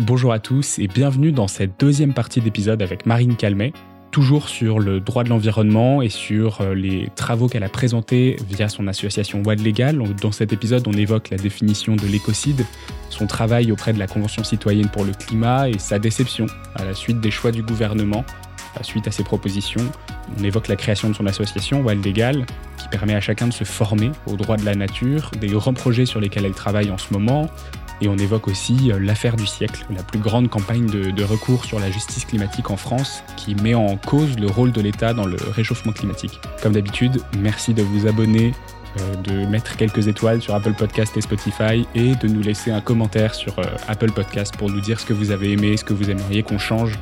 Bonjour à tous et bienvenue dans cette deuxième partie d'épisode avec Marine Calmet, toujours sur le droit de l'environnement et sur euh, les travaux qu'elle a présentés via son association Wild Legal. Dans cet épisode, on évoque la définition de l'écocide, son travail auprès de la Convention citoyenne pour le climat et sa déception à la suite des choix du gouvernement suite à ses propositions. On évoque la création de son association Wild Legal, qui permet à chacun de se former aux droits de la nature, des grands projets sur lesquels elle travaille en ce moment, et on évoque aussi euh, l'affaire du siècle, la plus grande campagne de, recours sur la justice climatique en France, qui met en cause le rôle de l'État dans le réchauffement climatique. Comme d'habitude, merci de vous abonner, euh, de mettre quelques étoiles sur Apple Podcast et Spotify, et de nous laisser un commentaire sur euh, Apple Podcast pour nous dire ce que vous avez aimé, ce que vous aimeriez qu'on change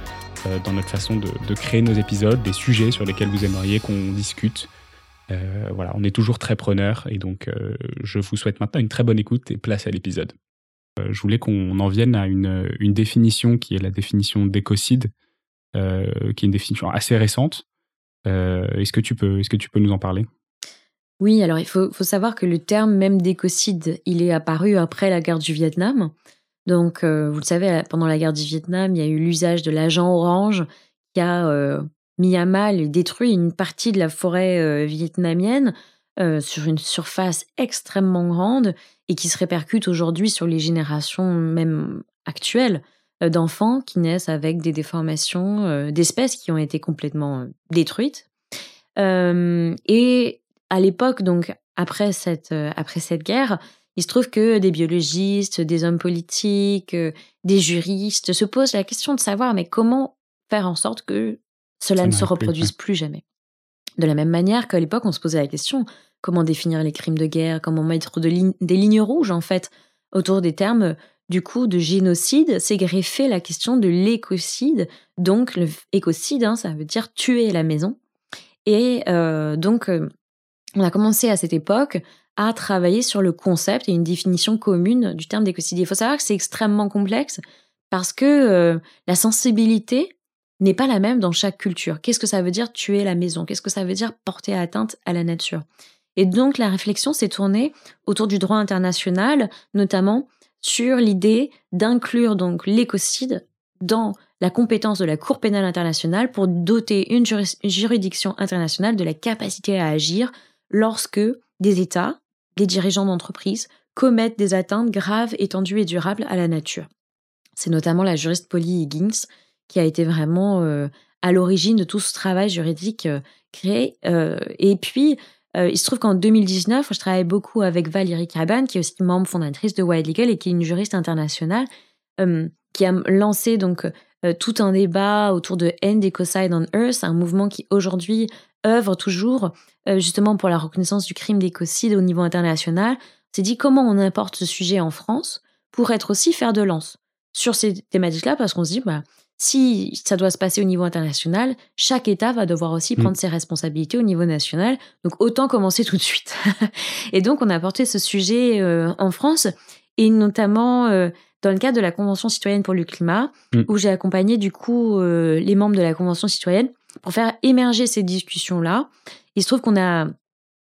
dans notre façon de, créer nos épisodes, des sujets sur lesquels vous aimeriez qu'on discute. voilà, on est toujours très preneurs et donc je vous souhaite maintenant une très bonne écoute et place à l'épisode. Euh, je voulais qu'on en vienne à une, définition qui est la définition d'écocide, euh, qui est une définition assez récente. Euh, est-ce que tu peux, est-ce que tu peux nous en parler? Oui, alors il faut, savoir que le terme même d'écocide, il est apparu après la guerre du Vietnam. Donc, vous le savez, pendant la guerre du Vietnam, il y a eu l'usage de l'agent orange qui a mis à mal et détruit une partie de la forêt vietnamienne sur une surface extrêmement grande et qui se répercute aujourd'hui sur les générations même actuelles euh, d'enfants qui naissent avec des déformations euh, d'espèces qui ont été complètement euh, détruites. et à l'époque, donc après cette, après cette guerre, il se trouve que des biologistes, des hommes politiques, des juristes se posent la question de savoir mais comment faire en sorte que cela ne se reproduise plus jamais? De la même manière qu'à l'époque, on se posait la question comment définir les crimes de guerre, comment mettre des lignes rouges, en fait, autour des termes du coup de génocide, c'est greffé la question de l'écocide. Donc, l'écocide, hein, ça veut dire tuer la maison. Et euh, donc, euh, on a commencé à cette époque à travailler sur le concept et une définition commune du terme d'écocide. Il faut savoir que c'est extrêmement complexe parce que euh, la sensibilité n'est pas la même dans chaque culture. Qu'est-ce que ça veut dire tuer la maison? Qu'est-ce que ça veut dire porter atteinte à la nature? Et donc la réflexion s'est tournée autour du droit international, notamment sur l'idée d'inclure donc l'écocide dans la compétence de la Cour pénale internationale pour doter une juridiction internationale de la capacité à agir lorsque des États, des dirigeants d'entreprises commettent des atteintes graves, étendues et durables à la nature. C'est notamment la juriste Polly Higgins qui a été vraiment à l'origine de tout ce travail juridique créé. Et puis, il se trouve qu'en 2019, je travaille beaucoup avec Valérie Caban, qui est aussi membre fondatrice de Wild Legal et qui est une juriste internationale, qui a lancé donc tout un débat autour de End Ecocide on Earth, un mouvement qui aujourd'hui œuvre toujours justement pour la reconnaissance du crime d'écocide au niveau international. C'est dit comment on importe ce sujet en France pour être aussi faire de lance sur ces thématiques-là, parce qu'on se dit, bah, si ça doit se passer au niveau international, chaque État va devoir aussi mm. prendre ses responsabilités au niveau national. Donc autant commencer tout de suite. et donc on a apporté ce sujet euh, en France et notamment euh, dans le cadre de la Convention citoyenne pour le climat, mm. où j'ai accompagné du coup euh, les membres de la Convention citoyenne pour faire émerger ces discussions-là. Il se trouve qu'on a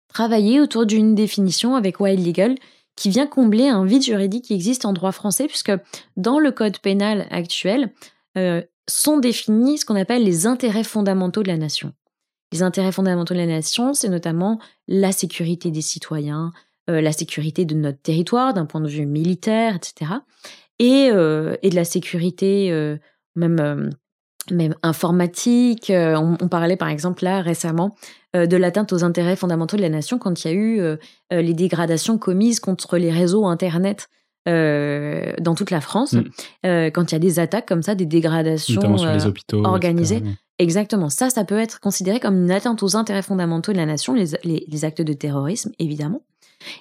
travaillé autour d'une définition avec Wild Legal qui vient combler un vide juridique qui existe en droit français, puisque dans le code pénal actuel, euh, sont définis ce qu'on appelle les intérêts fondamentaux de la nation. Les intérêts fondamentaux de la nation, c'est notamment la sécurité des citoyens, euh, la sécurité de notre territoire d'un point de vue militaire, etc. Et, euh, et de la sécurité même, même informatique. On, on, parlait par exemple là récemment de l'atteinte aux intérêts fondamentaux de la nation quand il y a eu les dégradations commises contre les réseaux Internet euh, dans toute la France, mm. euh, quand il y a des attaques comme ça, des dégradations sur les euh, hôpitaux, organisées. Exactement. Ça, ça peut être considéré comme une atteinte aux intérêts fondamentaux de la nation, les, les, actes de terrorisme, évidemment.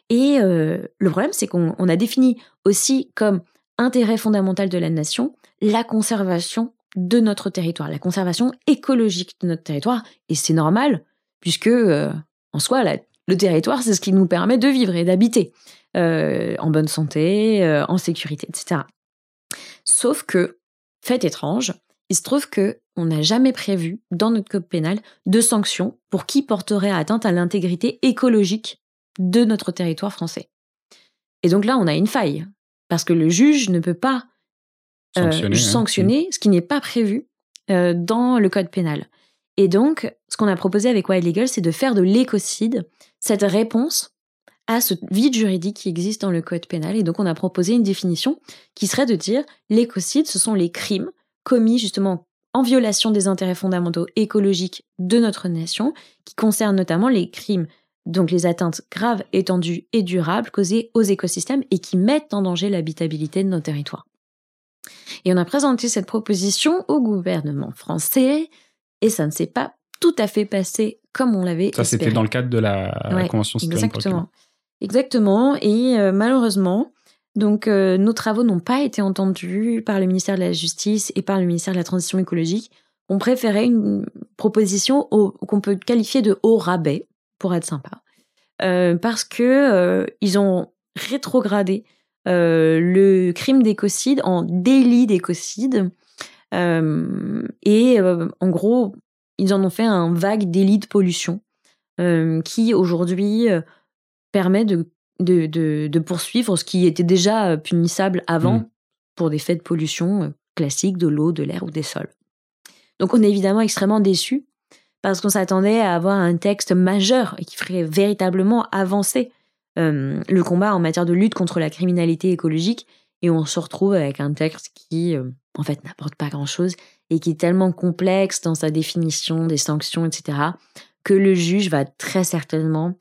Et le problème, c'est qu'on a défini aussi comme intérêt fondamental de la nation la conservation de notre territoire, la conservation écologique de notre territoire. Et c'est normal, puisque en soi, le territoire, c'est ce qui nous permet de vivre et d'habiter. Euh, en bonne santé, euh, en sécurité, etc. Sauf que, fait étrange, il se trouve que on n'a jamais prévu dans notre code pénal de sanctions pour qui porterait atteinte à l'intégrité écologique de notre territoire français. Et donc là, on a une faille, parce que le juge ne peut pas sanctionner, ce qui n'est pas prévu dans le code pénal. Et donc, ce qu'on a proposé avec Wild Legal, c'est de faire de l'écocide cette réponse à ce vide juridique qui existe dans le code pénal. Et donc, on a proposé une définition qui serait de dire l'écocide, ce sont les crimes commis justement en violation des intérêts fondamentaux écologiques de notre nation, qui concernent notamment les crimes, donc les atteintes graves, étendues et durables causées aux écosystèmes et qui mettent en danger l'habitabilité de nos territoires. Et on a présenté cette proposition au gouvernement français, et ça ne s'est pas tout à fait passé comme on l'avait Ça, c'était dans le cadre de la Convention citoyenne Exactement. Exactement. Et euh, malheureusement, donc euh, nos travaux n'ont pas été entendus par le ministère de la Justice et par le ministère de la Transition écologique. On préférait une proposition qu'on peut qualifier de haut rabais, pour être sympa, euh, parce que ils ont rétrogradé le crime d'écocide en délit d'écocide. Et en gros, ils en ont fait un vague délit de pollution euh, qui aujourd'hui euh, permet de, de, de, poursuivre ce qui était déjà euh, punissable avant mmh. pour des faits de pollution classiques de l'eau, de l'air ou des sols. Donc on est évidemment extrêmement déçus parce qu'on s'attendait à avoir un texte majeur et qui ferait véritablement avancer le combat en matière de lutte contre la criminalité écologique et on se retrouve avec un texte qui en fait n'apporte pas grand-chose et qui est tellement complexe dans sa définition des sanctions, etc., que le juge va très certainement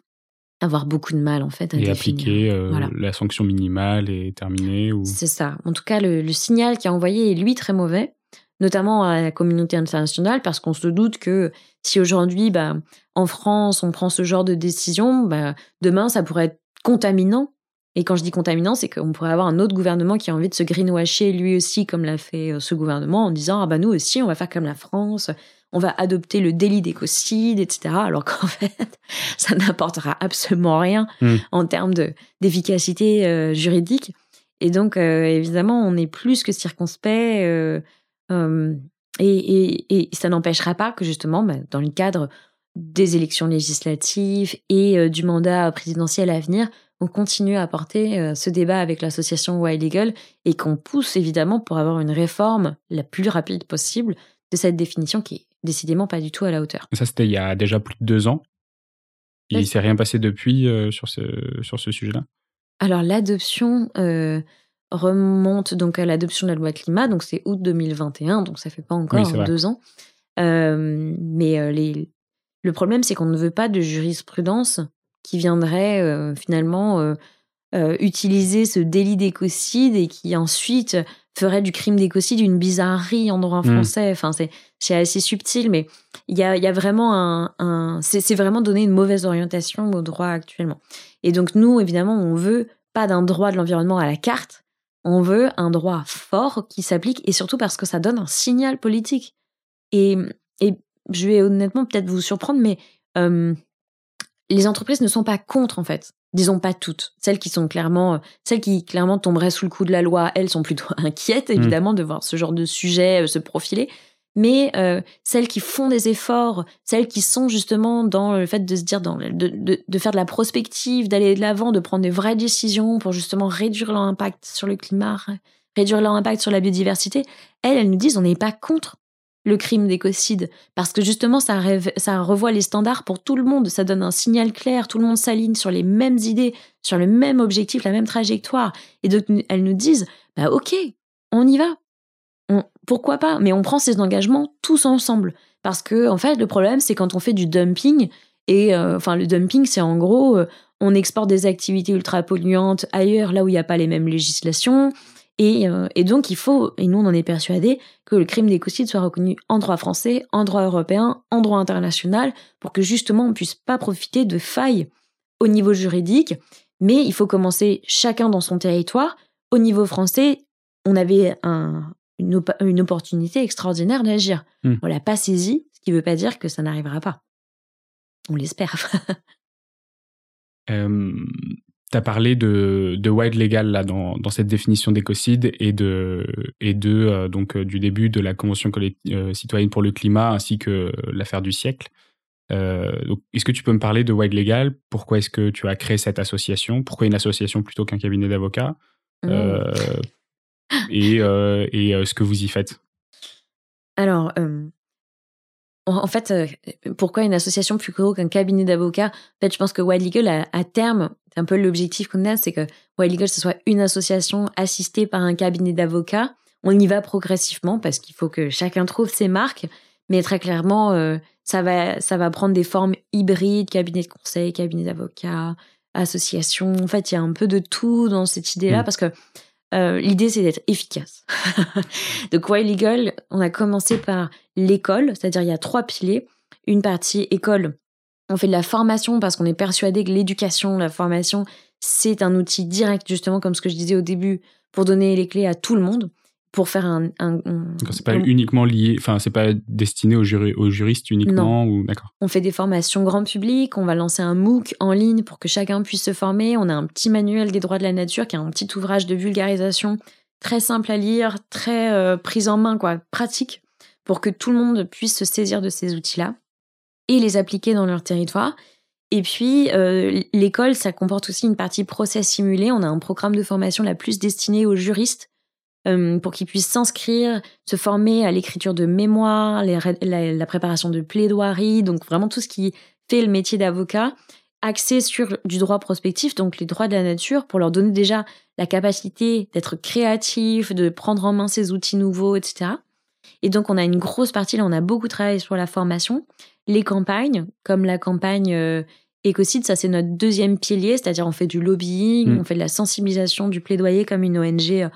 avoir beaucoup de mal en fait à et appliquer euh, la sanction minimale et terminer ou... c'est ça en tout cas le, signal qui a envoyé est lui très mauvais notamment à la communauté internationale parce qu'on se doute que si aujourd'hui bah, en France on prend ce genre de décision bah, demain ça pourrait être contaminant et quand je dis contaminant, c'est qu'on pourrait avoir un autre gouvernement qui a envie de se greenwasher lui aussi, comme l'a fait euh, ce gouvernement, en disant ah bah nous aussi on va faire comme la France, on va adopter le délit d'écocide, etc. Alors qu'en fait, ça n'apportera absolument rien hmm. en termes d'efficacité euh, juridique. Et donc euh, évidemment, on est plus que circonspect. et, ça n'empêchera pas que justement, bah, dans le cadre des élections législatives et du mandat présidentiel à venir, on continue à porter euh, ce débat avec l'association Wild Eagle et qu'on pousse évidemment pour avoir une réforme la plus rapide possible de cette définition qui est décidément pas du tout à la hauteur. Ça, c'était il y a déjà plus de deux ans. Il ne s'est rien passé depuis euh, sur ce, sur ce sujet-là? Alors, l'adoption euh, remonte donc à l'adoption de la loi climat, donc c'est août 2021, donc ça fait pas encore deux ans. mais les... le problème, c'est qu'on ne veut pas de jurisprudence qui viendrait euh, finalement euh, euh, utiliser ce délit d'écocide et qui ensuite ferait du crime d'écocide une bizarrerie en droit mmh. français. Enfin, c'est assez subtil, mais il y a, y a, vraiment un, un c'est vraiment donner une mauvaise orientation au droit actuellement. Et donc nous, évidemment, on veut pas d'un droit de l'environnement à la carte. On veut un droit fort qui s'applique et surtout parce que ça donne un signal politique. Et, et je vais honnêtement peut-être vous surprendre, mais les entreprises ne sont pas contre en fait. Disons pas toutes. Celles qui sont clairement, euh, celles qui clairement tomberaient sous le coup de la loi, elles sont plutôt inquiètes mmh. évidemment de voir ce genre de sujet euh, se profiler. Mais euh, celles qui font des efforts, celles qui sont justement dans le fait de se dire, dans, de, de, de faire de la prospective, d'aller de l'avant, de prendre des vraies décisions pour justement réduire leur impact sur le climat, réduire leur impact sur la biodiversité, elles, elles nous disent on n'est pas contre le crime d'écocide, parce que justement, ça, ça revoit les standards pour tout le monde, ça donne un signal clair, tout le monde s'aligne sur les mêmes idées, sur le même objectif, la même trajectoire, et donc elles nous disent, bah ok, on y va, pourquoi pas, mais on prend ces engagements tous ensemble, parce que en fait, le problème, c'est quand on fait du dumping, et euh, enfin, le dumping, c'est en gros, euh, on exporte des activités ultra polluantes ailleurs, là où il n'y a pas les mêmes législations, euh, et, donc, il faut, et nous on en est persuadés, que le crime d'écocide soit reconnu en droit français, en droit européen, en droit international, pour que justement on puisse pas profiter de failles au niveau juridique. Mais il faut commencer chacun dans son territoire. Au niveau français, on avait une, opportunité extraordinaire d'agir. Hmm. On l'a pas saisi, ce qui ne veut pas dire que ça n'arrivera pas. On l'espère. euh, tu as parlé de, de wide legal là, dans, dans cette définition d'écocide et de, et de euh, donc, euh, du début de la Convention euh, citoyenne pour le climat ainsi que l'affaire du siècle. est-ce que tu peux me parler de wide legal? Pourquoi est-ce que tu as créé cette association? Pourquoi une association plutôt qu'un cabinet d'avocats? Mmh. et, et ce que vous y faites? Alors, en fait, pourquoi une association plus gros qu'un cabinet d'avocats? En fait, je pense que Wild Legal, à, terme, c'est un peu l'objectif qu'on a, c'est que Wild Legal, ce soit une association assistée par un cabinet d'avocats. On y va progressivement parce qu'il faut que chacun trouve ses marques. Mais très clairement, euh, ça, va, ça va prendre des formes hybrides, cabinet de conseil, cabinet d'avocats, association. En fait, il y a un peu de tout dans cette idée-là mmh. parce que euh, l'idée, c'est d'être efficace. Donc, Wild Legal, on a commencé par l'école, c'est-à-dire il y a trois piliers. Une partie école, on fait de la formation parce qu'on est persuadé que l'éducation, la formation, c'est un outil direct, justement, comme ce que je disais au début, pour donner les clés à tout le monde pour faire un. un, c'est pas uniquement lié, enfin, c'est pas destiné aux, aux juristes uniquement ou d'accord. On fait des formations grand public, on va lancer un MOOC en ligne pour que chacun puisse se former. On a un petit manuel des droits de la nature qui est un petit ouvrage de vulgarisation très simple à lire, très euh, prise en main, quoi, pratique, pour que tout le monde puisse se saisir de ces outils-là et les appliquer dans leur territoire. Et puis, euh, l'école, ça comporte aussi une partie process simulé. On a un programme de formation la plus destiné aux juristes euh, pour qu'ils puissent s'inscrire, se former à l'écriture de mémoire, la, préparation de plaidoirie, donc vraiment tout ce qui fait le métier d'avocat, axé sur du droit prospectif, donc les droits de la nature, pour leur donner déjà la capacité d'être créatif, de prendre en main ces outils nouveaux, etc. Et donc on a une grosse partie, là on a beaucoup travaillé sur la formation, les campagnes, comme la campagne euh, Ecocide, ça c'est notre deuxième pilier, c'est-à-dire on fait du lobbying, mmh. on fait de la sensibilisation, du plaidoyer comme une ONG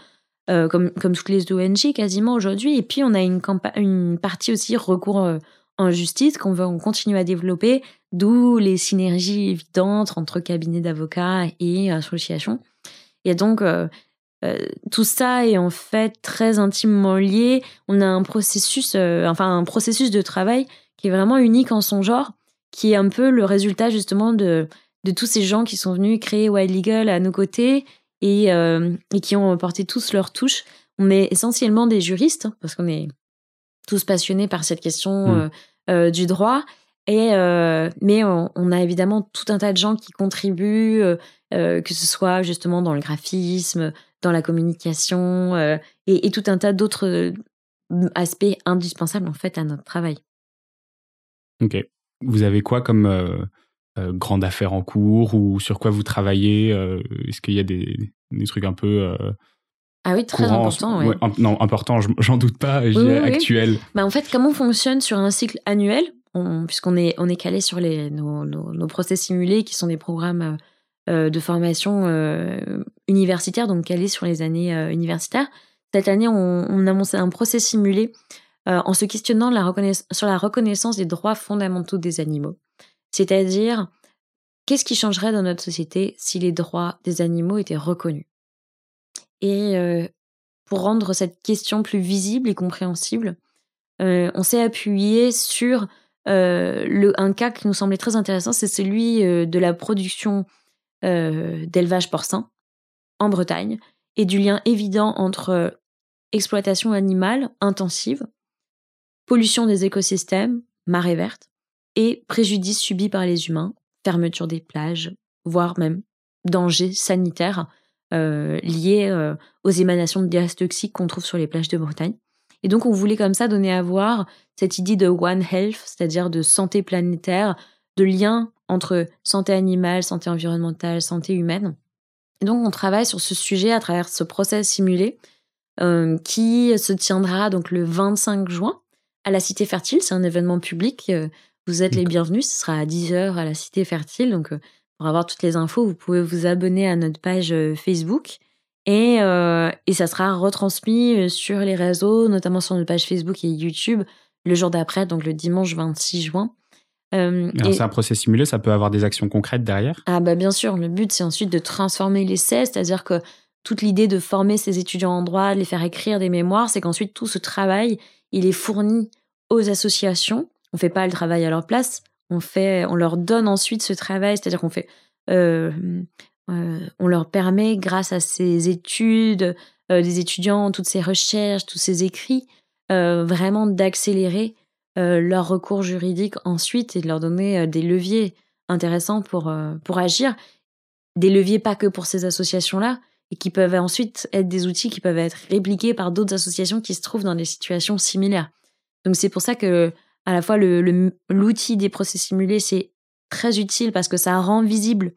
euh, comme, toutes les ONG quasiment aujourd'hui. Et puis, on a une, partie aussi recours euh, en justice qu'on veut continuer à développer, d'où les synergies évidentes entre cabinets d'avocats et associations. Et donc, euh, tout ça est en fait très intimement lié. On a un processus, enfin un processus de travail qui est vraiment unique en son genre, qui est un peu le résultat justement de tous ces gens qui sont venus créer Wild Legal à nos côtés et, euh, et qui ont porté tous leur touche. On est essentiellement des juristes, hein, parce qu'on est tous passionnés par cette question mmh. euh, euh, du droit. Et, mais on, a évidemment tout un tas de gens qui contribuent, que ce soit justement dans le graphisme, dans la communication et, et, tout un tas d'autres aspects indispensables en fait à notre travail. Ok. Vous avez quoi comme grande affaire en cours ou sur quoi vous travaillez euh, Est-ce qu'il y a des, trucs un peu euh, ah oui, très important. non, important, j'en doute pas, oui, actuel. Bah, en fait, comment on fonctionne sur un cycle annuel? Puisqu'on est, on est calé sur les, nos, nos, procès simulés, qui sont des programmes de formation universitaire, donc calés sur les années universitaires. Cette année, on, on, a monté un procès simulé en se questionnant la sur la reconnaissance des droits fondamentaux des animaux. C'est-à-dire, qu'est-ce qui changerait dans notre société si les droits des animaux étaient reconnus? Et euh, pour rendre cette question plus visible et compréhensible, euh, on s'est appuyé sur euh, un cas qui nous semblait très intéressant, c'est celui de la production d'élevage porcin en Bretagne et du lien évident entre exploitation animale intensive, pollution des écosystèmes, marée verte, et préjudices subis par les humains, fermeture des plages, voire même dangers sanitaires euh, liés euh, aux émanations de gaz toxiques qu'on trouve sur les plages de Bretagne. Et donc on voulait comme ça donner à voir cette idée de One Health, c'est-à-dire de santé planétaire, de lien entre santé animale, santé environnementale, santé humaine. Et donc on travaille sur ce sujet à travers ce process simulé euh, qui se tiendra donc le 25 juin à la Cité Fertile. C'est un événement public vous êtes les bienvenus, ce sera à 10h à la Cité Fertile. Donc, euh, pour avoir toutes les infos, vous pouvez vous abonner à notre page euh, Facebook. Et, euh, et ça sera retransmis sur les réseaux, notamment sur notre page Facebook et YouTube, le jour d'après, donc le dimanche 26 juin. c'est un procès simulé, ça peut avoir des actions concrètes derrière? Ah bah bien sûr, le but c'est ensuite de transformer l'essai, c'est-à-dire que toute l'idée de former ces étudiants en droit, de les faire écrire des mémoires, c'est qu'ensuite tout ce travail, il est fourni aux associations on fait pas le travail à leur place, on fait, on leur donne ensuite ce travail, c'est-à-dire qu'on fait, euh, euh, on leur permet, grâce à ces études, euh, des étudiants, toutes ces recherches, tous ces écrits, vraiment d'accélérer leur recours juridique ensuite et de leur donner des leviers intéressants pour, pour agir. Des leviers pas que pour ces associations-là, et qui peuvent ensuite être des outils qui peuvent être répliqués par d'autres associations qui se trouvent dans des situations similaires. Donc c'est pour ça que à la fois l'outil des procès simulés c'est très utile parce que ça rend visible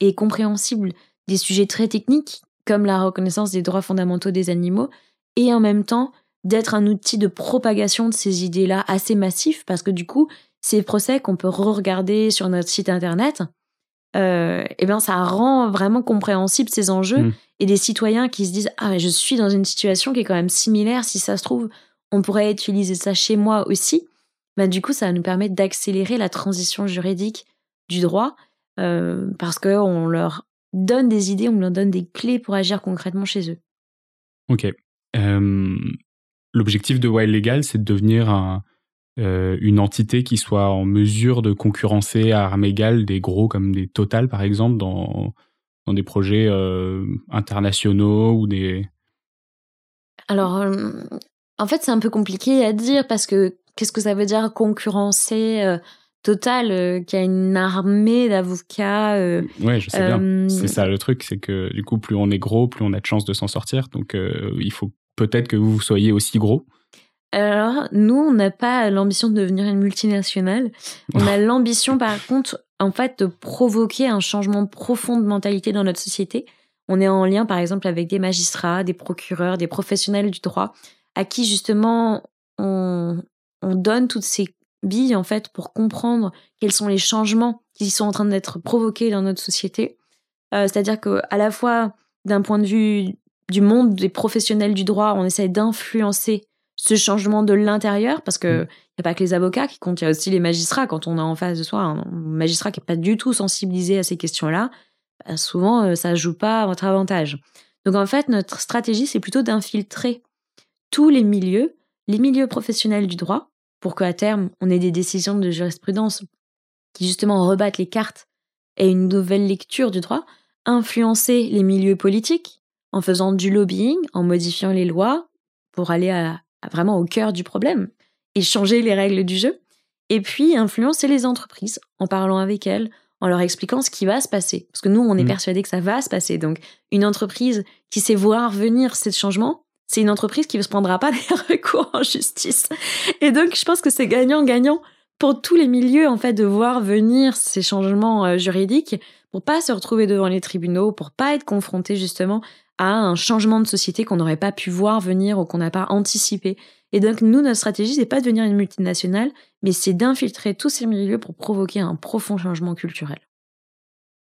et compréhensible des sujets très techniques comme la reconnaissance des droits fondamentaux des animaux et en même temps d'être un outil de propagation de ces idées-là assez massif parce que du coup ces procès qu'on peut re-regarder sur notre site internet euh, eh bien, ça rend vraiment compréhensible ces enjeux mm. et des citoyens qui se disent ah je suis dans une situation qui est quand même similaire si ça se trouve on pourrait utiliser ça chez moi aussi ben, du coup ça va nous permettre d'accélérer la transition juridique du droit euh, parce qu'on leur donne des idées on leur donne des clés pour agir concrètement chez eux. Ok. Euh, l'objectif de Wild Legal c'est de devenir un euh, une entité qui soit en mesure de concurrencer à armes égales des gros comme des Total par exemple dans, dans des projets internationaux ou des... Alors, en fait, c'est un peu compliqué à dire parce que qu'est-ce que ça veut dire concurrencer Total qui a une armée d'avocats Ouais, je sais bien. C'est ça le truc, c'est que du coup, plus on est gros, plus on a de chances de s'en sortir. Donc, il faut peut-être que vous soyez aussi gros. Alors, nous, on n'a pas l'ambition de devenir une multinationale. On a l'ambition, par contre, en fait, de provoquer un changement profond de mentalité dans notre société. On est en lien, par exemple, avec des magistrats, des procureurs, des professionnels du droit, à qui, justement, on, donne toutes ces billes, en fait, pour comprendre quels sont les changements qui sont en train d'être provoqués dans notre société. Euh, c'est-à-dire que, à la fois, d'un point de vue du monde des professionnels du droit, on essaie d'influencer ce changement de l'intérieur, parce que il mm. n'y a pas que les avocats qui comptent, il y a aussi les magistrats. Quand on a en face de soi un magistrat qui n'est pas du tout sensibilisé à ces questions-là, bah, souvent euh, ça ne joue pas à votre avantage. Donc en fait, notre stratégie, c'est plutôt d'infiltrer tous les milieux, les milieux professionnels du droit, pour qu'à terme, on ait des décisions de jurisprudence qui justement rebattent les cartes et une nouvelle lecture du droit, influencer les milieux politiques en faisant du lobbying, en modifiant les lois pour aller à, vraiment au cœur du problème et changer les règles du jeu. Et puis influencer les entreprises en parlant avec elles, en leur expliquant ce qui va se passer. Parce que nous, on est mmh. persuadé que ça va se passer. Donc, une entreprise qui sait voir venir ces changements, c'est une entreprise qui ne se prendra pas des recours en justice. Et donc, je pense que c'est gagnant-gagnant pour tous les milieux, en fait, de voir venir ces changements euh, juridiques pour pas se retrouver devant les tribunaux, pour pas être confronté justement à un changement de société qu'on n'aurait pas pu voir venir ou qu'on n'a pas anticipé. Et donc, nous, notre stratégie, c'est pas de devenir une multinationale, mais c'est d'infiltrer tous ces milieux pour provoquer un profond changement culturel.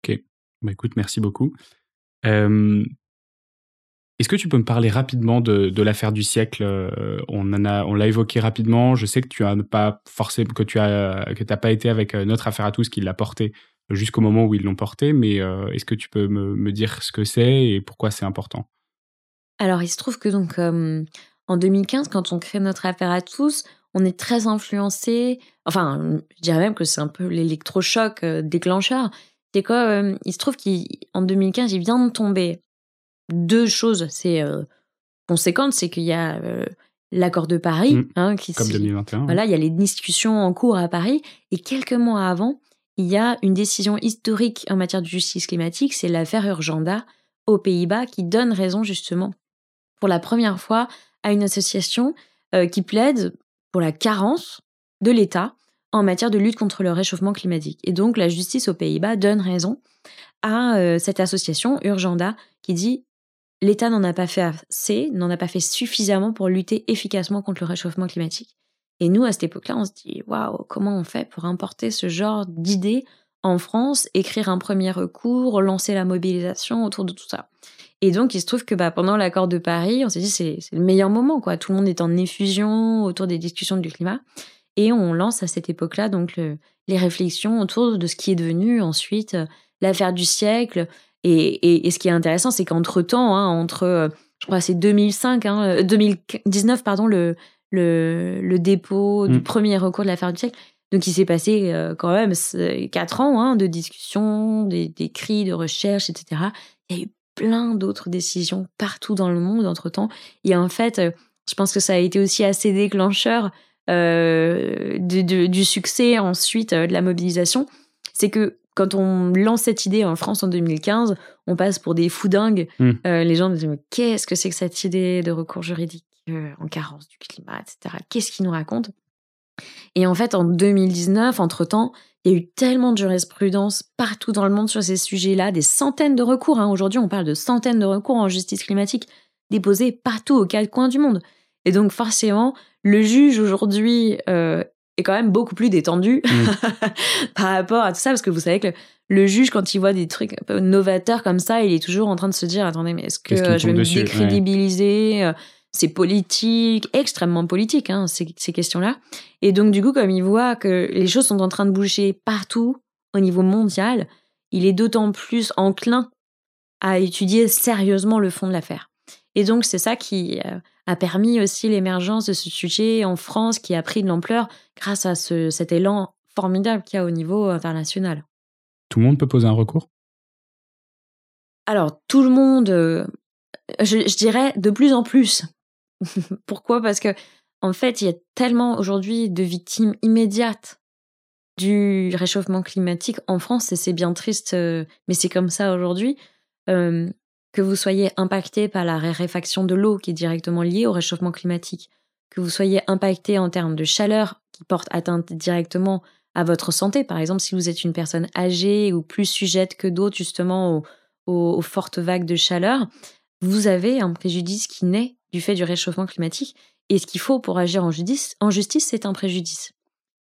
Ok. Bah, écoute, merci beaucoup. Euh, est-ce que tu peux me parler rapidement de, l'affaire du siècle euh, On l'a évoqué rapidement. Je sais que tu as pas forcément que tu as que pas été avec euh, notre affaire à tous qui l'a porté jusqu'au moment où ils l'ont porté, mais euh, est-ce que tu peux me, dire ce que c'est et pourquoi c'est important? Alors, il se trouve que donc en 2015, quand on crée notre affaire à tous, on est très influencé. Enfin, je dirais même que c'est un peu l'électrochoc déclencheur. C'est Il se trouve qu'en 2015, il vient de tomber deux choses. C'est euh, conséquente, c'est qu'il y a l'accord de Paris, mmh. hein, qui comme 2021. Voilà, il y a les discussions en cours à Paris, et quelques mois avant, il y a une décision historique en matière de justice climatique, c'est l'affaire Urgenda aux Pays-Bas qui donne raison justement pour la première fois à une association euh, qui plaide pour la carence de l'État en matière de lutte contre le réchauffement climatique. Et donc la justice aux Pays-Bas donne raison à euh, cette association Urgenda qui dit l'État n'en a pas fait assez, n'en a pas fait suffisamment pour lutter efficacement contre le réchauffement climatique. Et nous, à cette époque-là, on se dit waouh, comment on fait pour importer ce genre d'idées en France, écrire un premier recours, lancer la mobilisation autour de tout ça. Et donc, il se trouve que bah, pendant l'accord de Paris, on s'est dit c'est le meilleur moment, quoi. Tout le monde est en effusion autour des discussions du climat. Et on lance à cette époque-là donc les réflexions autour de ce qui est devenu ensuite euh, l'affaire du siècle. Et, ce qui est intéressant, c'est qu'entre temps, hein, entre, euh, je crois, c'est 2005, hein, 2019, euh, pardon, le, le, dépôt du mm. premier recours de l'affaire du siècle. Donc il s'est passé euh, quand même quatre ans hein, de discussions, des, cris, de recherche, etc. Il y a eu plein d'autres décisions partout dans le monde entre-temps. Et en fait, euh, je pense que ça a été aussi assez déclencheur euh, du succès ensuite de la mobilisation. C'est que quand on lance cette idée en France en 2015, on passe pour des fous dingues. Mm. Euh, les gens disent mais qu'est-ce que c'est que cette idée de recours juridique euh, en carence du climat, etc. Qu'est-ce qu'ils nous racontent? Et en fait, en 2019, entre-temps, il y a eu tellement de jurisprudence partout dans le monde sur ces sujets-là, des centaines de recours. hein. Aujourd'hui, on parle de centaines de recours en justice climatique déposés partout aux quatre coins du monde. Et donc, forcément, le juge aujourd'hui euh, est quand même beaucoup plus détendu par rapport à tout ça, parce que vous savez que le, le juge, quand il voit des trucs un peu novateurs comme ça, il est toujours en train de se dire attendez, mais est-ce que je vais me dessus? Décrédibiliser? C'est politique, extrêmement politique, hein, ces, ces questions-là. Et donc, du coup, comme il voit que les choses sont en train de bouger partout au niveau mondial, il est d'autant plus enclin à étudier sérieusement le fond de l'affaire. Et donc, c'est ça qui euh, a permis aussi l'émergence de ce sujet en France, qui a pris de l'ampleur grâce à ce, cet élan formidable qu'il y a au niveau international. Tout le monde peut poser un recours? Alors, tout le monde, euh, je, je dirais de plus en plus. Pourquoi? Parce que, en fait, il y a tellement aujourd'hui de victimes immédiates du réchauffement climatique en France, et c'est bien triste, euh, mais c'est comme ça aujourd'hui, euh, que vous soyez impacté par la raréfaction de l'eau qui est directement liée au réchauffement climatique, que vous soyez impacté en termes de chaleur qui porte atteinte directement à votre santé. Par exemple, si vous êtes une personne âgée ou plus sujette que d'autres justement aux, fortes vagues de chaleur, vous avez un préjudice qui naît du fait du réchauffement climatique. Et ce qu'il faut pour agir en justice, en justice, c'est un préjudice.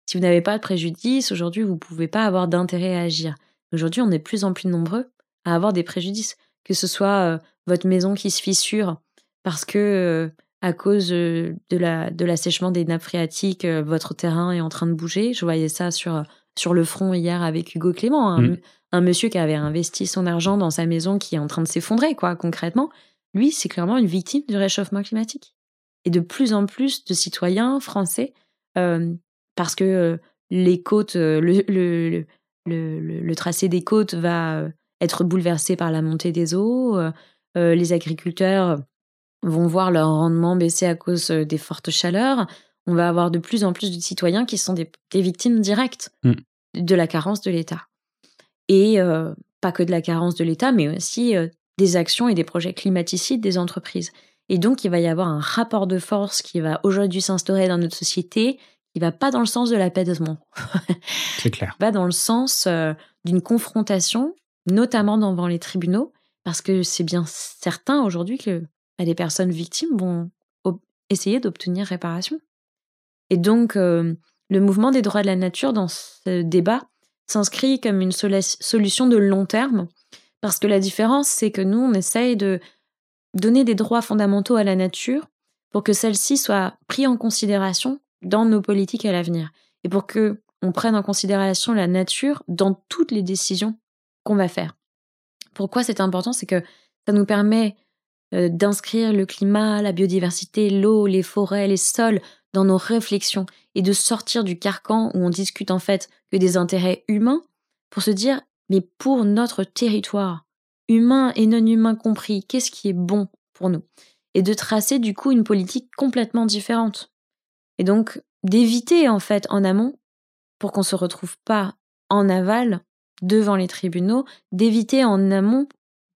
Si vous n'avez pas de préjudice, aujourd'hui, vous ne pouvez pas avoir d'intérêt à agir. Aujourd'hui, on est de plus en plus nombreux à avoir des préjudices, que ce soit euh, votre maison qui se fissure parce que euh, à cause euh, de la de l'assèchement des nappes phréatiques, euh, votre terrain est en train de bouger. Je voyais ça sur sur le front hier avec Hugo Clément, un, Mm. un monsieur qui avait investi son argent dans sa maison qui est en train de s'effondrer, quoi, concrètement. Lui, c'est clairement une victime du réchauffement climatique. Et de plus en plus de citoyens français, euh, parce que euh, les côtes, euh, le, le, le, tracé des côtes va être bouleversé par la montée des eaux. les agriculteurs vont voir leur rendement baisser à cause euh, des fortes chaleurs. On va avoir de plus en plus de citoyens qui sont des, des victimes directes Mm. de la carence de l'État. Et euh, pas que de la carence de l'État, mais aussi euh, des actions et des projets climaticides des entreprises. Et donc, il va y avoir un rapport de force qui va aujourd'hui s'instaurer dans notre société, qui va pas dans le sens de l'apaisement, C'est clair. va dans le sens euh, d'une confrontation, notamment devant les tribunaux, parce que c'est bien certain aujourd'hui que bah, les personnes victimes vont essayer d'obtenir réparation. Et donc, euh, le mouvement des droits de la nature dans ce débat s'inscrit comme une solution de long terme, parce que la différence, c'est que nous, on essaye de donner des droits fondamentaux à la nature pour que celle-ci soit prise en considération dans nos politiques à l'avenir et pour que on prenne en considération la nature dans toutes les décisions qu'on va faire. Pourquoi c'est important? C'est que ça nous permet d'inscrire le climat, la biodiversité, l'eau, les forêts, les sols dans nos réflexions et de sortir du carcan où on discute en fait que des intérêts humains pour se dire mais pour notre territoire, humain et non humain compris, qu'est-ce qui est bon pour nous? Et de tracer du coup une politique complètement différente. Et donc d'éviter en fait en amont, pour qu'on se retrouve pas en aval devant les tribunaux, d'éviter en amont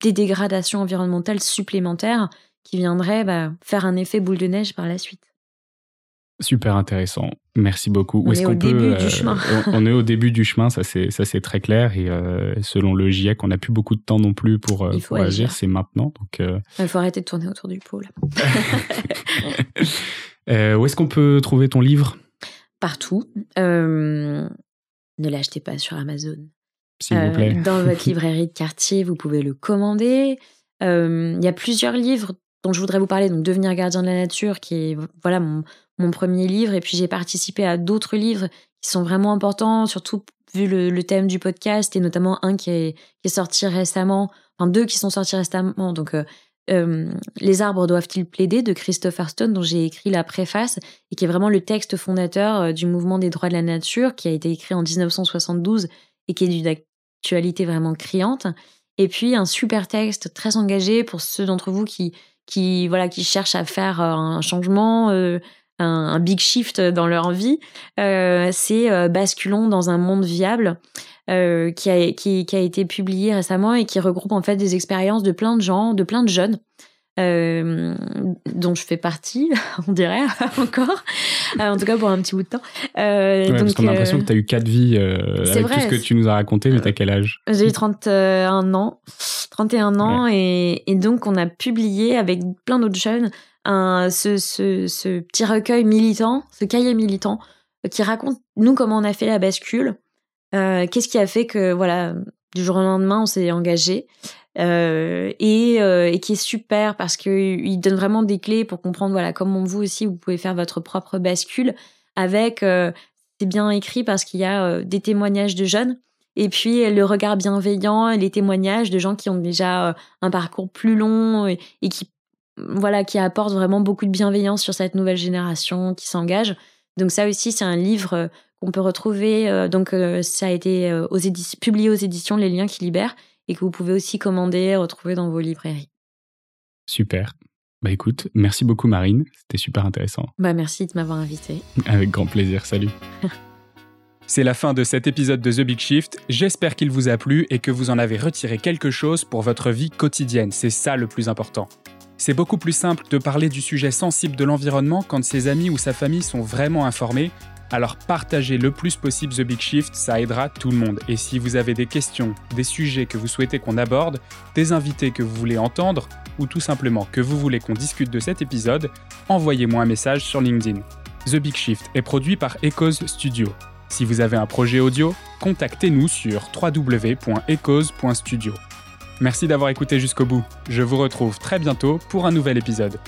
des dégradations environnementales supplémentaires qui viendraient bah, faire un effet boule de neige par la suite. Super intéressant. Merci beaucoup. On Où est-ce est au peut, début euh, du chemin. on, on est au début du chemin, ça c'est ça c'est très clair et euh, selon le GIEC, on n'a plus beaucoup de temps non plus pour, euh, pour agir. C'est maintenant. Donc, Il faut arrêter de tourner autour du pot là. où est-ce qu'on peut trouver ton livre, Partout. Ne l'achetez pas sur Amazon. S'il Euh, vous plaît Dans votre librairie de quartier, vous pouvez le commander. Euh, Il y a plusieurs livres dont je voudrais vous parler. Donc, Devenir gardien de la nature, qui est voilà mon, mon premier livre. Et puis, j'ai participé à d'autres livres qui sont vraiment importants, surtout vu le, le thème du podcast, et notamment un qui est, qui est sorti récemment, enfin deux qui sont sortis récemment. Donc, euh, euh, Les arbres doivent-ils plaider de Christopher Stone, dont j'ai écrit la préface, et qui est vraiment le texte fondateur du mouvement des droits de la nature, qui a été écrit en 1972 et qui est vraiment criante. Et puis un super texte très engagé pour ceux d'entre vous qui, qui, voilà, qui cherchent à faire euh, un changement, euh, un, big shift dans leur vie, euh, c'est Basculons dans un monde viable, qui, a, qui, a été publié récemment et qui regroupe en fait des expériences de plein de gens, de plein de jeunes. Euh, dont je fais partie, on dirait encore, en tout cas pour un petit bout de temps. Euh, ouais, donc, parce qu'on a l'impression que tu as eu quatre vies avec tout ce que tu nous as raconté, mais t'as quel âge? J'ai eu 31 ans, 31 ans, et, et, donc on a publié avec plein d'autres jeunes un, ce, ce, ce, petit recueil militant, ce cahier militant, euh, qui raconte nous comment on a fait la bascule, euh, qu'est-ce qui a fait que voilà du jour au lendemain on s'est engagé euh, et, euh, et, qui est super parce que il donne vraiment des clés pour comprendre voilà comment vous aussi vous pouvez faire votre propre bascule avec euh, c'est bien écrit parce qu'il y a des témoignages de jeunes et puis le regard bienveillant les témoignages de gens qui ont déjà un parcours plus long et, qui voilà, qui apporte vraiment beaucoup de bienveillance sur cette nouvelle génération qui s'engage. Donc ça aussi, c'est un livre euh, qu'on peut retrouver. Euh, donc euh, ça a été aux publié aux éditions Les Liens qui libèrent et que vous pouvez aussi commander, retrouver dans vos librairies. Super. Bah écoute, merci beaucoup Marine, c'était super intéressant. Bah merci de m'avoir invité. Avec grand plaisir, salut. C'est la fin de cet épisode de The Big Shift. J'espère qu'il vous a plu et que vous en avez retiré quelque chose pour votre vie quotidienne. C'est ça le plus important. C'est beaucoup plus simple de parler du sujet sensible de l'environnement quand ses amis ou sa famille sont vraiment informés. Alors partagez le plus possible The Big Shift, ça aidera tout le monde. Et si vous avez des questions, des sujets que vous souhaitez qu'on aborde, des invités que vous voulez entendre, ou tout simplement que vous voulez qu'on discute de cet épisode, envoyez-moi un message sur LinkedIn. The Big Shift est produit par Echoes Studio. Si vous avez un projet audio, contactez-nous sur www.echoes.studio. Merci d'avoir écouté jusqu'au bout. Je vous retrouve très bientôt pour un nouvel épisode.